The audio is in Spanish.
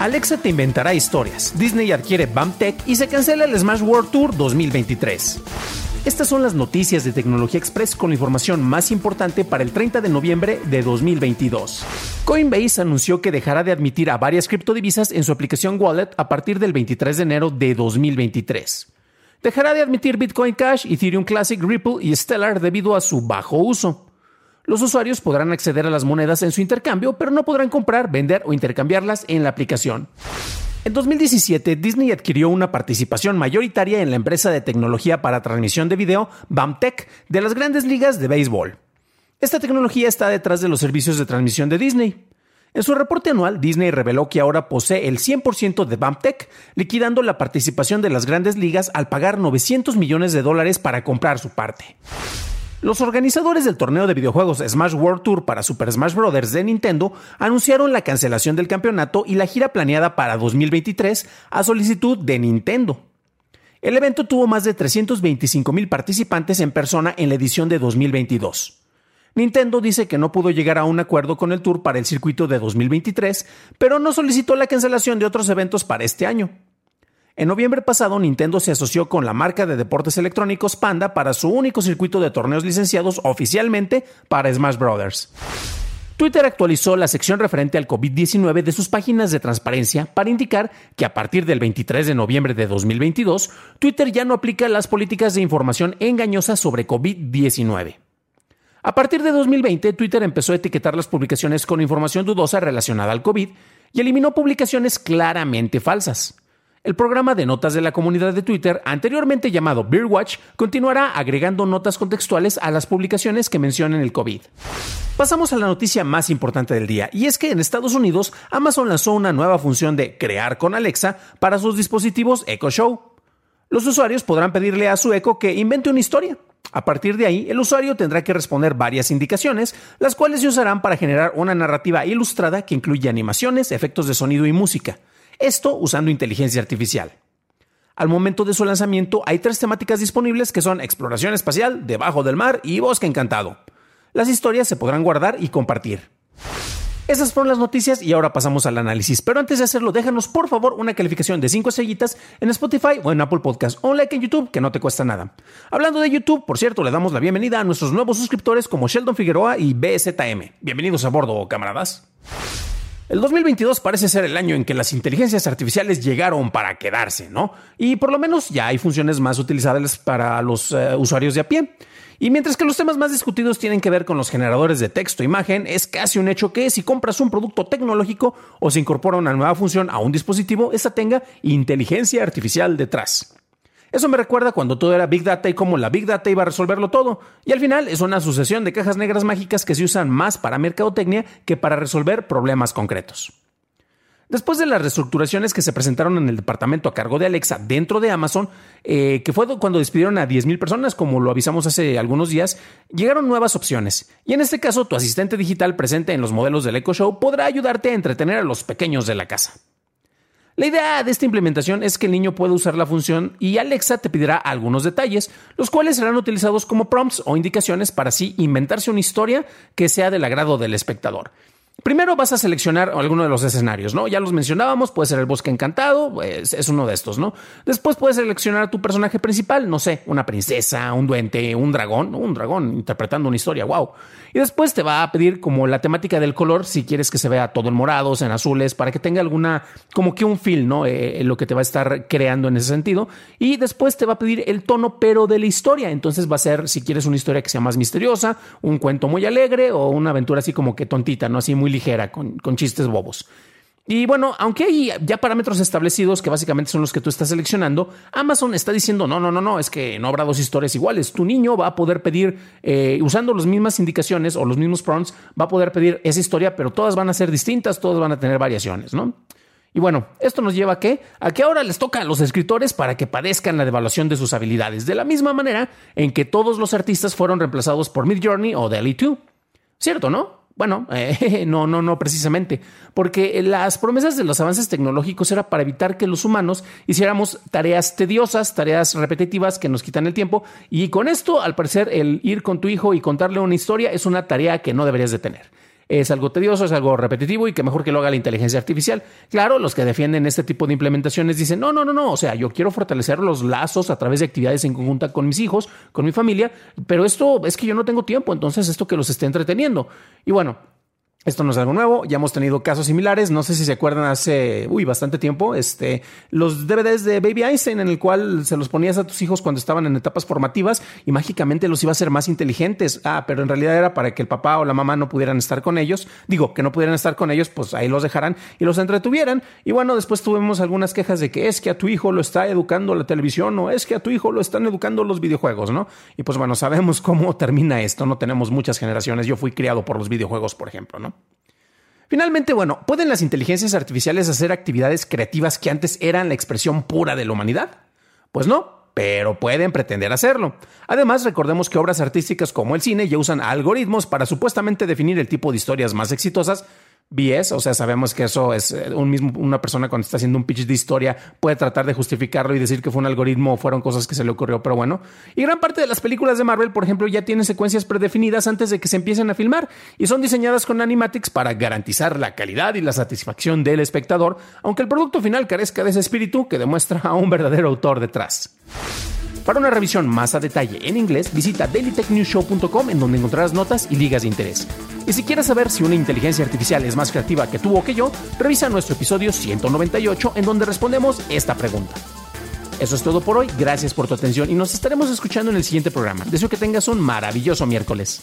Alexa te inventará historias. Disney adquiere BAMTech y se cancela el Smash World Tour 2023. Estas son las noticias de Tecnología Express con la información más importante para el 30 de noviembre de 2022. Coinbase anunció que dejará de admitir a varias criptodivisas en su aplicación Wallet a partir del 23 de enero de 2023. Dejará de admitir Bitcoin Cash, Ethereum Classic, Ripple y Stellar debido a su bajo uso. Los usuarios podrán acceder a las monedas en su intercambio, pero no podrán comprar, vender o intercambiarlas en la aplicación. En 2017, Disney adquirió una participación mayoritaria en la empresa de tecnología para transmisión de video BAMTech de las grandes ligas de béisbol. Esta tecnología está detrás de los servicios de transmisión de Disney. En su reporte anual, Disney reveló que ahora posee el 100% de BAMTech, liquidando la participación de las grandes ligas al pagar 900 millones de dólares para comprar su parte. Los organizadores del torneo de videojuegos Smash World Tour para Super Smash Bros. de Nintendo anunciaron la cancelación del campeonato y la gira planeada para 2023 a solicitud de Nintendo. El evento tuvo más de 325 mil participantes en persona en la edición de 2022. Nintendo dice que no pudo llegar a un acuerdo con el tour para el circuito de 2023, pero no solicitó la cancelación de otros eventos para este año. En noviembre pasado, Nintendo se asoció con la marca de deportes electrónicos Panda para su único circuito de torneos licenciados oficialmente para Smash Bros. Twitter actualizó la sección referente al COVID-19 de sus páginas de transparencia para indicar que a partir del 23 de noviembre de 2022, Twitter ya no aplica las políticas de información engañosa sobre COVID-19. A partir de 2020, Twitter empezó a etiquetar las publicaciones con información dudosa relacionada al COVID y eliminó publicaciones claramente falsas. El programa de notas de la comunidad de Twitter, anteriormente llamado Beerwatch, continuará agregando notas contextuales a las publicaciones que mencionen el COVID. Pasamos a la noticia más importante del día, y es que en Estados Unidos Amazon lanzó una nueva función de crear con Alexa para sus dispositivos Echo Show. Los usuarios podrán pedirle a su Echo que invente una historia. A partir de ahí, el usuario tendrá que responder varias indicaciones, las cuales se usarán para generar una narrativa ilustrada que incluye animaciones, efectos de sonido y música. Esto usando inteligencia artificial. Al momento de su lanzamiento hay tres temáticas disponibles que son exploración espacial, debajo del mar y bosque encantado. Las historias se podrán guardar y compartir. Esas fueron las noticias y ahora pasamos al análisis. Pero antes de hacerlo, déjanos por favor una calificación de 5 estrellitas en Spotify o en Apple Podcast o un like en YouTube que no te cuesta nada. Hablando de YouTube, por cierto, le damos la bienvenida a nuestros nuevos suscriptores como Sheldon Figueroa y BZM. Bienvenidos a bordo, camaradas. El 2022 parece ser el año en que las inteligencias artificiales llegaron para quedarse, ¿no? Y por lo menos ya hay funciones más utilizables para los eh, usuarios de a pie. Y mientras que los temas más discutidos tienen que ver con los generadores de texto e imagen, es casi un hecho que si compras un producto tecnológico o se incorpora una nueva función a un dispositivo, esta tenga inteligencia artificial detrás. Eso me recuerda cuando todo era Big Data y cómo la Big Data iba a resolverlo todo. Y al final es una sucesión de cajas negras mágicas que se usan más para mercadotecnia que para resolver problemas concretos. Después de las reestructuraciones que se presentaron en el departamento a cargo de Alexa dentro de Amazon, eh, que fue cuando despidieron a 10.000 personas, como lo avisamos hace algunos días, llegaron nuevas opciones. Y en este caso, tu asistente digital presente en los modelos del Echo Show podrá ayudarte a entretener a los pequeños de la casa. La idea de esta implementación es que el niño pueda usar la función y Alexa te pedirá algunos detalles, los cuales serán utilizados como prompts o indicaciones para así inventarse una historia que sea del agrado del espectador. Primero vas a seleccionar alguno de los escenarios, ¿no? Ya los mencionábamos, puede ser el bosque encantado, es uno de estos, ¿no? Después puedes seleccionar a tu personaje principal, no sé, una princesa, un duende, un dragón, un dragón interpretando una historia, wow. Y después te va a pedir como la temática del color, si quieres que se vea todo en morados, en azules, para que tenga alguna, como que un feel, ¿no? Eh, lo que te va a estar creando en ese sentido. Y después te va a pedir el tono, pero de la historia. Entonces va a ser, si quieres una historia que sea más misteriosa, un cuento muy alegre o una aventura así como que tontita, ¿no? Así muy ligera, con, con chistes bobos. Y bueno, aunque hay ya parámetros establecidos que básicamente son los que tú estás seleccionando, Amazon está diciendo, no, no, no, no, es que no habrá dos historias iguales. Tu niño va a poder pedir, eh, usando las mismas indicaciones o los mismos prompts, va a poder pedir esa historia, pero todas van a ser distintas, todas van a tener variaciones, ¿no? Y bueno, esto nos lleva a qué? A que ahora les toca a los escritores para que padezcan la devaluación de sus habilidades, de la misma manera en que todos los artistas fueron reemplazados por Midjourney o DALL-E 2. ¿Cierto, no? Bueno, eh, no, no, no precisamente, porque las promesas de los avances tecnológicos era para evitar que los humanos hiciéramos tareas tediosas, tareas repetitivas que nos quitan el tiempo, y con esto, al parecer, el ir con tu hijo y contarle una historia es una tarea que no deberías de tener es algo tedioso, es algo repetitivo y que mejor que lo haga la inteligencia artificial. Claro, los que defienden este tipo de implementaciones dicen, no, no, no, no, o sea, yo quiero fortalecer los lazos a través de actividades en conjunta con mis hijos, con mi familia, pero esto es que yo no tengo tiempo, entonces esto que los esté entreteniendo. Y bueno, esto no es algo nuevo, ya hemos tenido casos similares, no sé si se acuerdan hace, uy, bastante tiempo, este, los DVDs de Baby Einstein en el cual se los ponías a tus hijos cuando estaban en etapas formativas y mágicamente los iba a hacer más inteligentes. Ah, pero en realidad era para que el papá o la mamá no pudieran estar con ellos. Digo, que no pudieran estar con ellos, pues ahí los dejaran y los entretuvieran. Y bueno, después tuvimos algunas quejas de que es que a tu hijo lo está educando la televisión o es que a tu hijo lo están educando los videojuegos, ¿no? Y pues bueno, sabemos cómo termina esto, no tenemos muchas generaciones. Yo fui criado por los videojuegos, por ejemplo, ¿no? Finalmente, bueno, ¿pueden las inteligencias artificiales hacer actividades creativas que antes eran la expresión pura de la humanidad? Pues no, pero pueden pretender hacerlo. Además, recordemos que obras artísticas como el cine ya usan algoritmos para supuestamente definir el tipo de historias más exitosas BS, o sea, sabemos que eso es eh, un mismo, una persona cuando está haciendo un pitch de historia puede tratar de justificarlo y decir que fue un algoritmo o fueron cosas que se le ocurrió, pero bueno. Y gran parte de las películas de Marvel, por ejemplo, ya tienen secuencias predefinidas antes de que se empiecen a filmar y son diseñadas con animatics para garantizar la calidad y la satisfacción del espectador, aunque el producto final carezca de ese espíritu que demuestra a un verdadero autor detrás. Para una revisión más a detalle en inglés, visita dailytechnewshow.com en donde encontrarás notas y ligas de interés. Y si quieres saber si una inteligencia artificial es más creativa que tú o que yo, revisa nuestro episodio 198 en donde respondemos esta pregunta. Eso es todo por hoy, gracias por tu atención y nos estaremos escuchando en el siguiente programa. Deseo que tengas un maravilloso miércoles.